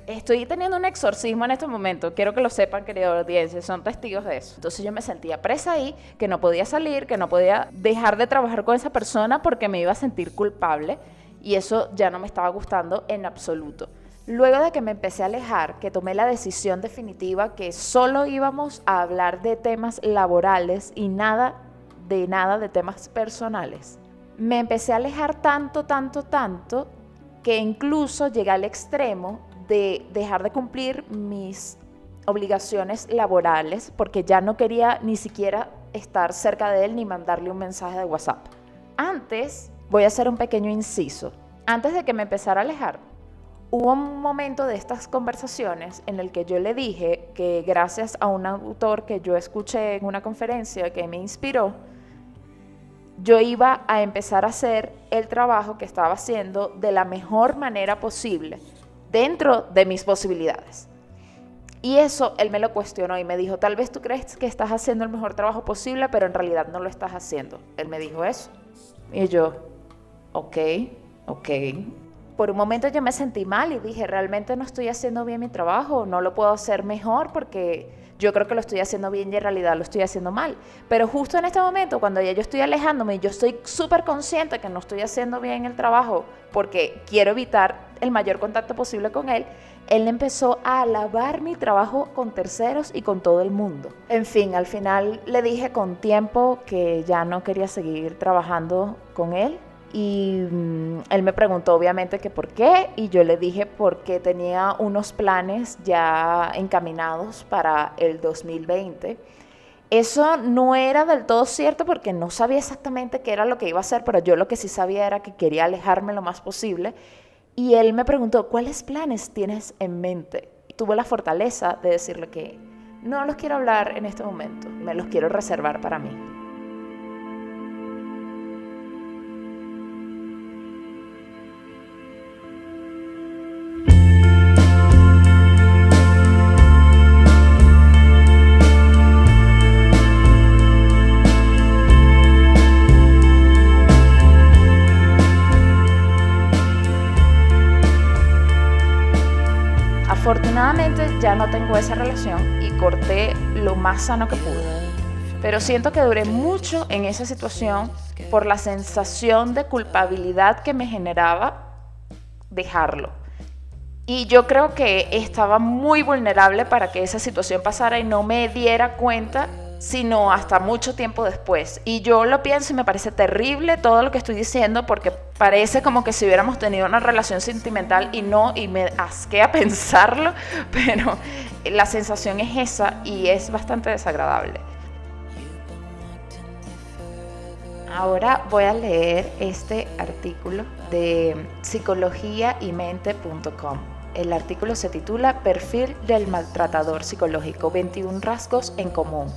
Estoy teniendo un exorcismo en este momento. Quiero que lo sepan, querida audiencia, son testigos de eso. Entonces yo me sentía presa ahí, que no podía salir, que no podía dejar de trabajar con esa persona porque me iba a sentir culpable. Y eso ya no me estaba gustando en absoluto. Luego de que me empecé a alejar, que tomé la decisión definitiva que solo íbamos a hablar de temas laborales y nada de nada de temas personales, me empecé a alejar tanto, tanto, tanto, que incluso llegué al extremo de dejar de cumplir mis obligaciones laborales porque ya no quería ni siquiera estar cerca de él ni mandarle un mensaje de WhatsApp. Antes, voy a hacer un pequeño inciso, antes de que me empezara a alejar, Hubo un momento de estas conversaciones en el que yo le dije que gracias a un autor que yo escuché en una conferencia que me inspiró, yo iba a empezar a hacer el trabajo que estaba haciendo de la mejor manera posible, dentro de mis posibilidades. Y eso él me lo cuestionó y me dijo, tal vez tú crees que estás haciendo el mejor trabajo posible, pero en realidad no lo estás haciendo. Él me dijo eso. Y yo, ok, ok, por un momento yo me sentí mal y dije, realmente no estoy haciendo bien mi trabajo, no lo puedo hacer mejor porque yo creo que lo estoy haciendo bien y en realidad lo estoy haciendo mal. Pero justo en este momento, cuando ya yo estoy alejándome y yo estoy súper consciente que no estoy haciendo bien el trabajo porque quiero evitar el mayor contacto posible con él, él empezó a alabar mi trabajo con terceros y con todo el mundo. En fin, al final le dije con tiempo que ya no quería seguir trabajando con él y mm, él me preguntó obviamente que por qué y yo le dije porque tenía unos planes ya encaminados para el 2020. Eso no era del todo cierto porque no sabía exactamente qué era lo que iba a hacer, pero yo lo que sí sabía era que quería alejarme lo más posible. Y él me preguntó, ¿cuáles planes tienes en mente? Y tuve la fortaleza de decirle que no los quiero hablar en este momento, me los quiero reservar para mí. No tengo esa relación y corté lo más sano que pude. Pero siento que duré mucho en esa situación por la sensación de culpabilidad que me generaba dejarlo. Y yo creo que estaba muy vulnerable para que esa situación pasara y no me diera cuenta sino hasta mucho tiempo después. Y yo lo pienso y me parece terrible todo lo que estoy diciendo porque parece como que si hubiéramos tenido una relación sentimental y no, y me asquea [laughs] pensarlo, pero la sensación es esa y es bastante desagradable. Ahora voy a leer este artículo de psicologiaymente.com El artículo se titula Perfil del maltratador psicológico, 21 rasgos en común.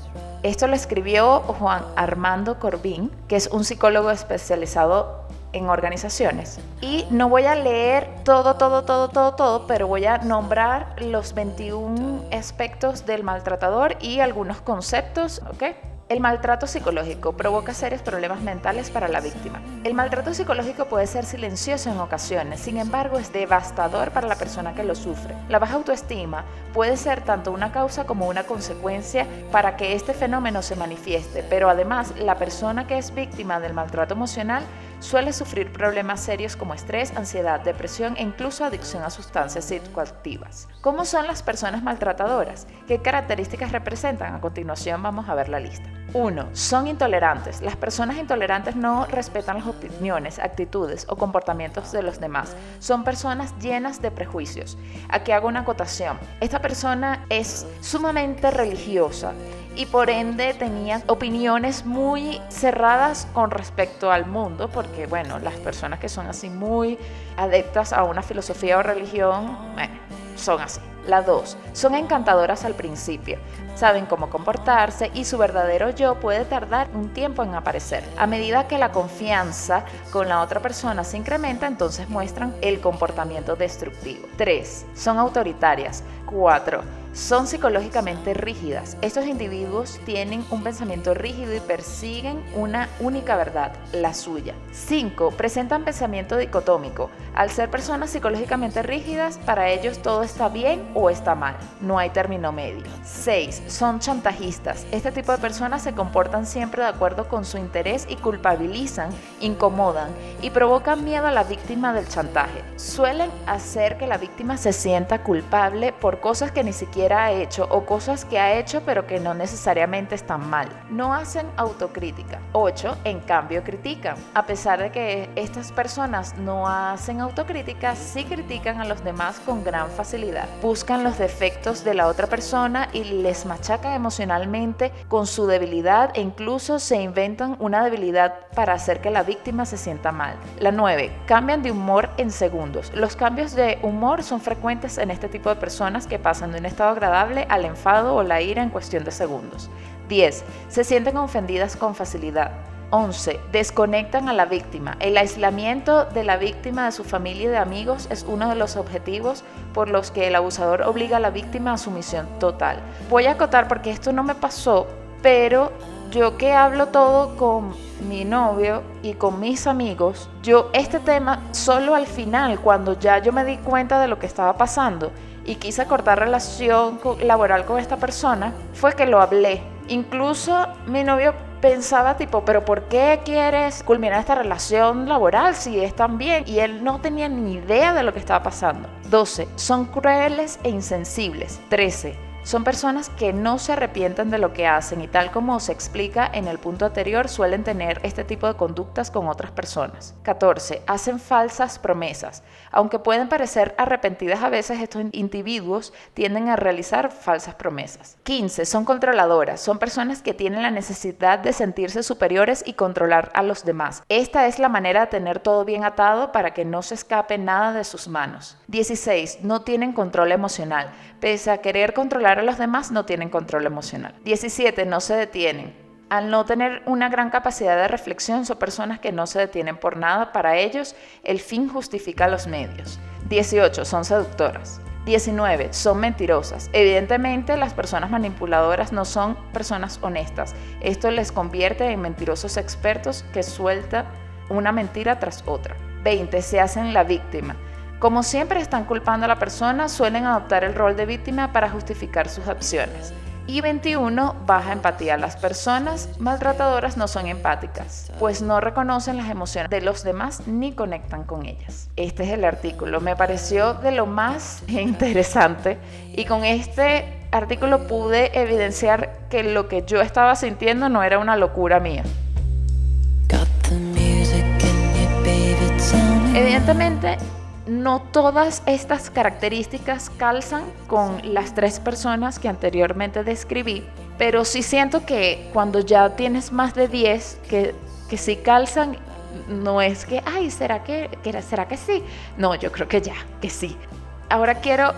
Esto lo escribió Juan Armando Corbín, que es un psicólogo especializado en organizaciones. Y no voy a leer todo, todo, todo, todo, todo, pero voy a nombrar los 21 aspectos del maltratador y algunos conceptos, ¿ok? El maltrato psicológico provoca serios problemas mentales para la víctima. El maltrato psicológico puede ser silencioso en ocasiones, sin embargo es devastador para la persona que lo sufre. La baja autoestima puede ser tanto una causa como una consecuencia para que este fenómeno se manifieste, pero además la persona que es víctima del maltrato emocional suele sufrir problemas serios como estrés, ansiedad, depresión e incluso adicción a sustancias psicoactivas. ¿Cómo son las personas maltratadoras? ¿Qué características representan? A continuación vamos a ver la lista. 1. Son intolerantes. Las personas intolerantes no respetan las opiniones, actitudes o comportamientos de los demás. Son personas llenas de prejuicios. Aquí hago una acotación. Esta persona es sumamente religiosa y por ende tenía opiniones muy cerradas con respecto al mundo, porque bueno, las personas que son así muy adeptas a una filosofía o religión, bueno, son así. La dos, son encantadoras al principio, saben cómo comportarse y su verdadero yo puede tardar un tiempo en aparecer. A medida que la confianza con la otra persona se incrementa, entonces muestran el comportamiento destructivo. 3. Son autoritarias. 4 son psicológicamente rígidas. Estos individuos tienen un pensamiento rígido y persiguen una única verdad, la suya. 5. Presentan pensamiento dicotómico. Al ser personas psicológicamente rígidas, para ellos todo está bien o está mal. No hay término medio. 6. Son chantajistas. Este tipo de personas se comportan siempre de acuerdo con su interés y culpabilizan, incomodan y provocan miedo a la víctima del chantaje. Suelen hacer que la víctima se sienta culpable por cosas que ni siquiera ha hecho o cosas que ha hecho pero que no necesariamente están mal. No hacen autocrítica. 8. En cambio critican. A pesar de que estas personas no hacen autocrítica, sí critican a los demás con gran facilidad. Buscan los defectos de la otra persona y les machacan emocionalmente con su debilidad e incluso se inventan una debilidad para hacer que la víctima se sienta mal. La 9. Cambian de humor en segundos. Los cambios de humor son frecuentes en este tipo de personas que pasan de un estado agradable al enfado o la ira en cuestión de segundos. 10. Se sienten ofendidas con facilidad. 11. Desconectan a la víctima. El aislamiento de la víctima de su familia y de amigos es uno de los objetivos por los que el abusador obliga a la víctima a sumisión total. Voy a acotar porque esto no me pasó, pero yo que hablo todo con mi novio y con mis amigos, yo este tema solo al final, cuando ya yo me di cuenta de lo que estaba pasando, y quise cortar relación laboral con esta persona, fue que lo hablé. Incluso mi novio pensaba tipo, pero ¿por qué quieres culminar esta relación laboral si es tan bien? Y él no tenía ni idea de lo que estaba pasando. 12. Son crueles e insensibles. 13 son personas que no se arrepienten de lo que hacen y tal como se explica en el punto anterior, suelen tener este tipo de conductas con otras personas. 14. Hacen falsas promesas. Aunque pueden parecer arrepentidas a veces, estos individuos tienden a realizar falsas promesas. 15. Son controladoras. Son personas que tienen la necesidad de sentirse superiores y controlar a los demás. Esta es la manera de tener todo bien atado para que no se escape nada de sus manos. 16. No tienen control emocional. Pese a querer controlar los demás no tienen control emocional. 17. No se detienen. Al no tener una gran capacidad de reflexión, son personas que no se detienen por nada. Para ellos, el fin justifica los medios. 18. Son seductoras. 19. Son mentirosas. Evidentemente, las personas manipuladoras no son personas honestas. Esto les convierte en mentirosos expertos que sueltan una mentira tras otra. 20. Se hacen la víctima. Como siempre están culpando a la persona, suelen adoptar el rol de víctima para justificar sus acciones. Y 21. Baja empatía. Las personas maltratadoras no son empáticas, pues no reconocen las emociones de los demás ni conectan con ellas. Este es el artículo. Me pareció de lo más [laughs] interesante y con este artículo pude evidenciar que lo que yo estaba sintiendo no era una locura mía. Evidentemente, no todas estas características calzan con las tres personas que anteriormente describí, pero sí siento que cuando ya tienes más de 10 que, que sí calzan, no es que, ay, ¿será que, será que sí? No, yo creo que ya, que sí. ahora quiero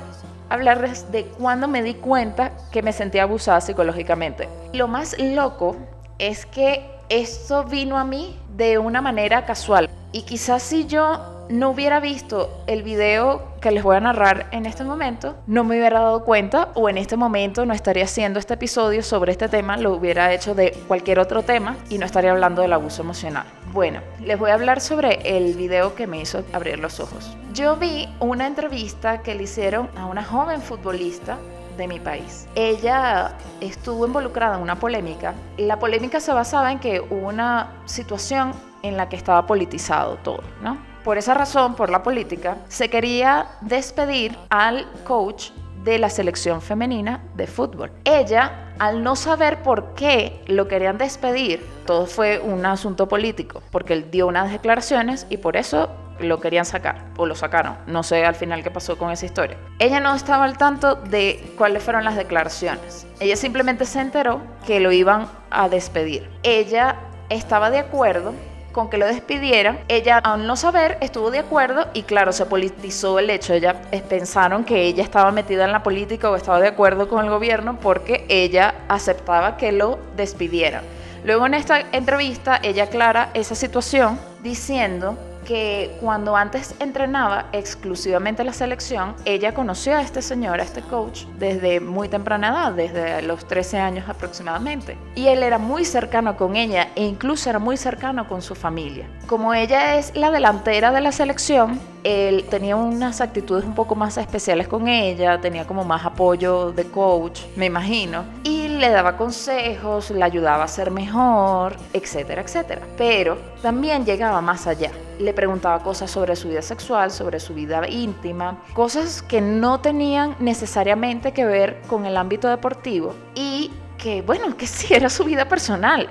hablarles de cuando me di cuenta que me sentía abusada psicológicamente. Lo más loco es que esto vino a mí de una manera casual. Y quizás si yo no hubiera visto el video que les voy a narrar en este momento, no me hubiera dado cuenta o en este momento no estaría haciendo este episodio sobre este tema, lo hubiera hecho de cualquier otro tema y no estaría hablando del abuso emocional. Bueno, les voy a hablar sobre el video que me hizo abrir los ojos. Yo vi una entrevista que le hicieron a una joven futbolista de mi país. Ella estuvo involucrada en una polémica. La polémica se basaba en que hubo una situación en la que estaba politizado todo, ¿no? Por esa razón, por la política, se quería despedir al coach de la selección femenina de fútbol. Ella, al no saber por qué lo querían despedir, todo fue un asunto político, porque él dio unas declaraciones y por eso lo querían sacar o lo sacaron. No sé al final qué pasó con esa historia. Ella no estaba al tanto de cuáles fueron las declaraciones. Ella simplemente se enteró que lo iban a despedir. Ella estaba de acuerdo con que lo despidieran. Ella, al no saber, estuvo de acuerdo y claro, se politizó el hecho. Ella eh, pensaron que ella estaba metida en la política o estaba de acuerdo con el gobierno porque ella aceptaba que lo despidieran. Luego en esta entrevista ella aclara esa situación diciendo que cuando antes entrenaba exclusivamente la selección, ella conoció a este señor, a este coach, desde muy temprana edad, desde los 13 años aproximadamente. Y él era muy cercano con ella e incluso era muy cercano con su familia. Como ella es la delantera de la selección, él tenía unas actitudes un poco más especiales con ella, tenía como más apoyo de coach, me imagino, y le daba consejos, le ayudaba a ser mejor, etcétera, etcétera. Pero también llegaba más allá. Le preguntaba cosas sobre su vida sexual, sobre su vida íntima, cosas que no tenían necesariamente que ver con el ámbito deportivo y que, bueno, que sí era su vida personal.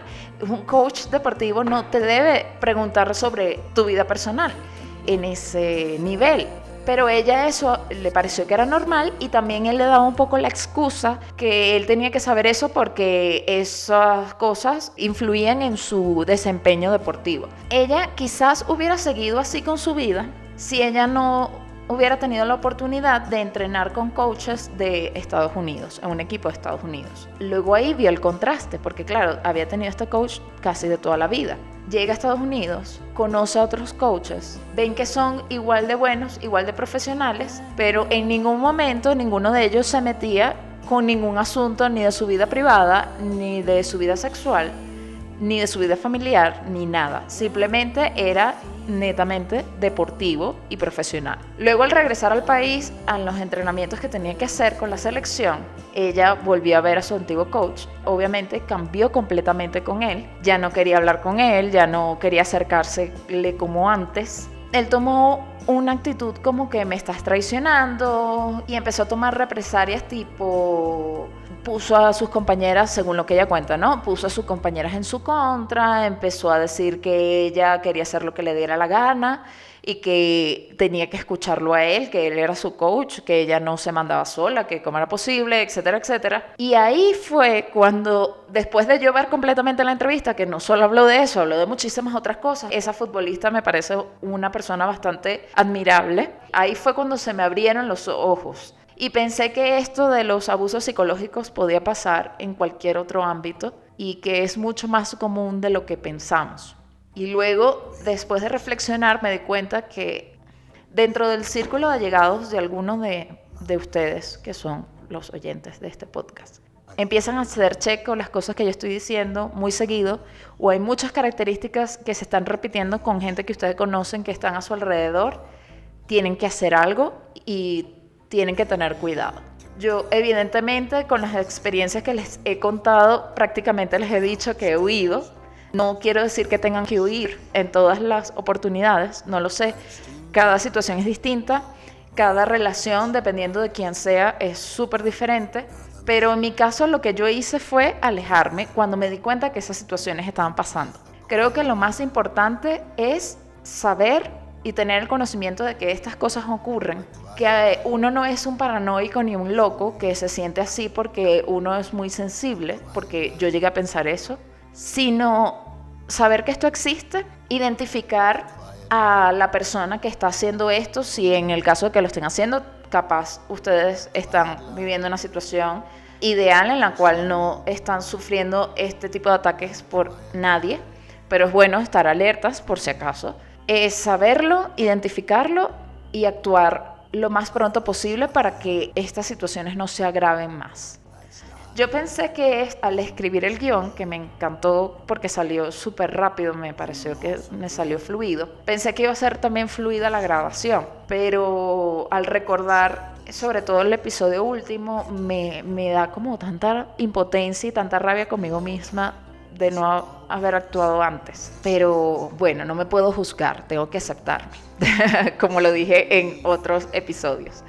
Un coach deportivo no te debe preguntar sobre tu vida personal en ese nivel. Pero ella eso le pareció que era normal y también él le daba un poco la excusa que él tenía que saber eso porque esas cosas influían en su desempeño deportivo. Ella quizás hubiera seguido así con su vida si ella no hubiera tenido la oportunidad de entrenar con coaches de Estados Unidos, en un equipo de Estados Unidos. Luego ahí vio el contraste, porque claro, había tenido este coach casi de toda la vida. Llega a Estados Unidos, conoce a otros coaches, ven que son igual de buenos, igual de profesionales, pero en ningún momento ninguno de ellos se metía con ningún asunto ni de su vida privada, ni de su vida sexual, ni de su vida familiar, ni nada. Simplemente era netamente deportivo y profesional. Luego al regresar al país, a los entrenamientos que tenía que hacer con la selección, ella volvió a ver a su antiguo coach. Obviamente cambió completamente con él. Ya no quería hablar con él, ya no quería acercársele como antes. Él tomó una actitud como que me estás traicionando y empezó a tomar represalias tipo puso a sus compañeras, según lo que ella cuenta, ¿no? Puso a sus compañeras en su contra, empezó a decir que ella quería hacer lo que le diera la gana y que tenía que escucharlo a él, que él era su coach, que ella no se mandaba sola, que cómo era posible, etcétera, etcétera. Y ahí fue cuando, después de yo completamente la entrevista, que no solo habló de eso, habló de muchísimas otras cosas, esa futbolista me parece una persona bastante admirable. Ahí fue cuando se me abrieron los ojos y pensé que esto de los abusos psicológicos podía pasar en cualquier otro ámbito y que es mucho más común de lo que pensamos. Y luego, después de reflexionar, me di cuenta que dentro del círculo de allegados de algunos de, de ustedes, que son los oyentes de este podcast, empiezan a hacer checo las cosas que yo estoy diciendo muy seguido o hay muchas características que se están repitiendo con gente que ustedes conocen que están a su alrededor, tienen que hacer algo y tienen que tener cuidado. Yo evidentemente con las experiencias que les he contado prácticamente les he dicho que he huido. No quiero decir que tengan que huir en todas las oportunidades, no lo sé. Cada situación es distinta, cada relación dependiendo de quién sea es súper diferente. Pero en mi caso lo que yo hice fue alejarme cuando me di cuenta que esas situaciones estaban pasando. Creo que lo más importante es saber y tener el conocimiento de que estas cosas ocurren, que eh, uno no es un paranoico ni un loco que se siente así porque uno es muy sensible, porque yo llegué a pensar eso, sino saber que esto existe, identificar a la persona que está haciendo esto, si en el caso de que lo estén haciendo, capaz ustedes están viviendo una situación ideal en la cual no están sufriendo este tipo de ataques por nadie, pero es bueno estar alertas por si acaso. Es saberlo, identificarlo y actuar lo más pronto posible para que estas situaciones no se agraven más. Yo pensé que al escribir el guion, que me encantó porque salió súper rápido, me pareció que me salió fluido, pensé que iba a ser también fluida la grabación, pero al recordar sobre todo el episodio último, me, me da como tanta impotencia y tanta rabia conmigo misma de no haber actuado antes. Pero bueno, no me puedo juzgar, tengo que aceptarme, [laughs] como lo dije en otros episodios.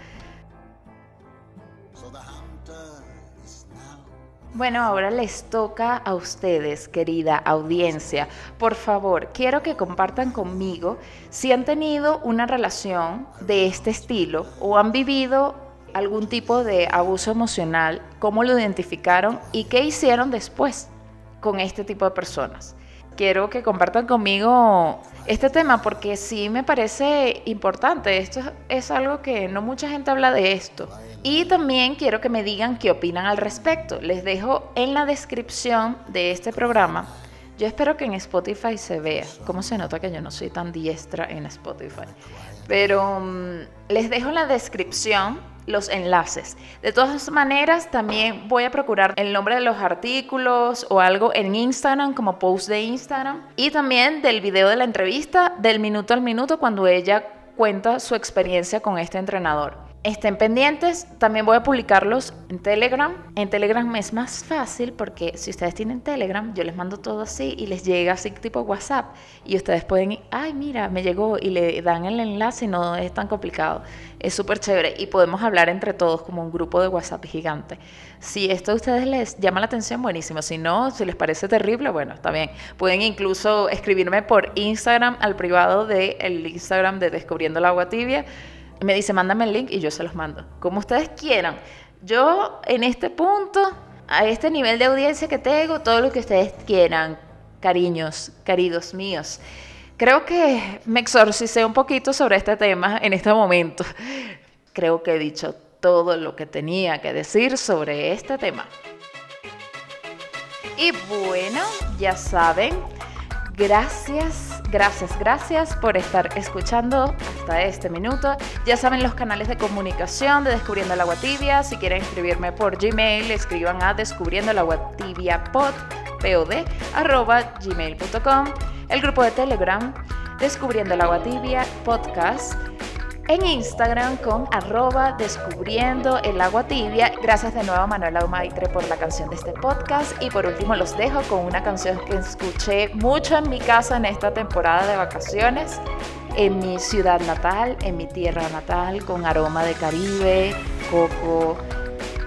Bueno, ahora les toca a ustedes, querida audiencia. Por favor, quiero que compartan conmigo si han tenido una relación de este estilo o han vivido algún tipo de abuso emocional, cómo lo identificaron y qué hicieron después con este tipo de personas. Quiero que compartan conmigo este tema porque sí me parece importante. Esto es algo que no mucha gente habla de esto. Y también quiero que me digan qué opinan al respecto. Les dejo en la descripción de este programa. Yo espero que en Spotify se vea. ¿Cómo se nota que yo no soy tan diestra en Spotify? Pero mm, les dejo en la descripción los enlaces. De todas maneras, también voy a procurar el nombre de los artículos o algo en Instagram como post de Instagram y también del video de la entrevista del minuto al minuto cuando ella cuenta su experiencia con este entrenador. Estén pendientes, también voy a publicarlos en Telegram. En Telegram es más fácil porque si ustedes tienen Telegram, yo les mando todo así y les llega así tipo WhatsApp y ustedes pueden, ay mira, me llegó y le dan el enlace y no es tan complicado. Es súper chévere y podemos hablar entre todos como un grupo de WhatsApp gigante. Si esto a ustedes les llama la atención, buenísimo. Si no, si les parece terrible, bueno, está bien. Pueden incluso escribirme por Instagram al privado del el Instagram de Descubriendo la Agua Tibia me dice, mándame el link y yo se los mando. Como ustedes quieran. Yo en este punto, a este nivel de audiencia que tengo, todo lo que ustedes quieran, cariños, queridos míos. Creo que me exorcicé un poquito sobre este tema en este momento. Creo que he dicho todo lo que tenía que decir sobre este tema. Y bueno, ya saben, gracias Gracias, gracias por estar escuchando hasta este minuto. Ya saben los canales de comunicación de Descubriendo el Agua Tibia. Si quieren escribirme por Gmail, escriban a descubriendo el agua tibia pod, arroba gmail.com. El grupo de Telegram, Descubriendo el Agua Tibia Podcast en Instagram con arroba descubriendo el agua tibia. Gracias de nuevo a Manuela Maitre por la canción de este podcast. Y por último los dejo con una canción que escuché mucho en mi casa en esta temporada de vacaciones, en mi ciudad natal, en mi tierra natal, con aroma de Caribe, coco,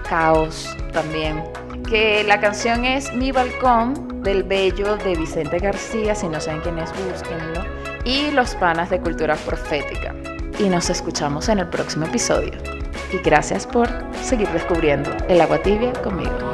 caos también. Que la canción es Mi Balcón del Bello de Vicente García, si no saben quién es, búsquenlo. Y Los Panas de Cultura Profética y nos escuchamos en el próximo episodio. Y gracias por seguir descubriendo el agua tibia conmigo.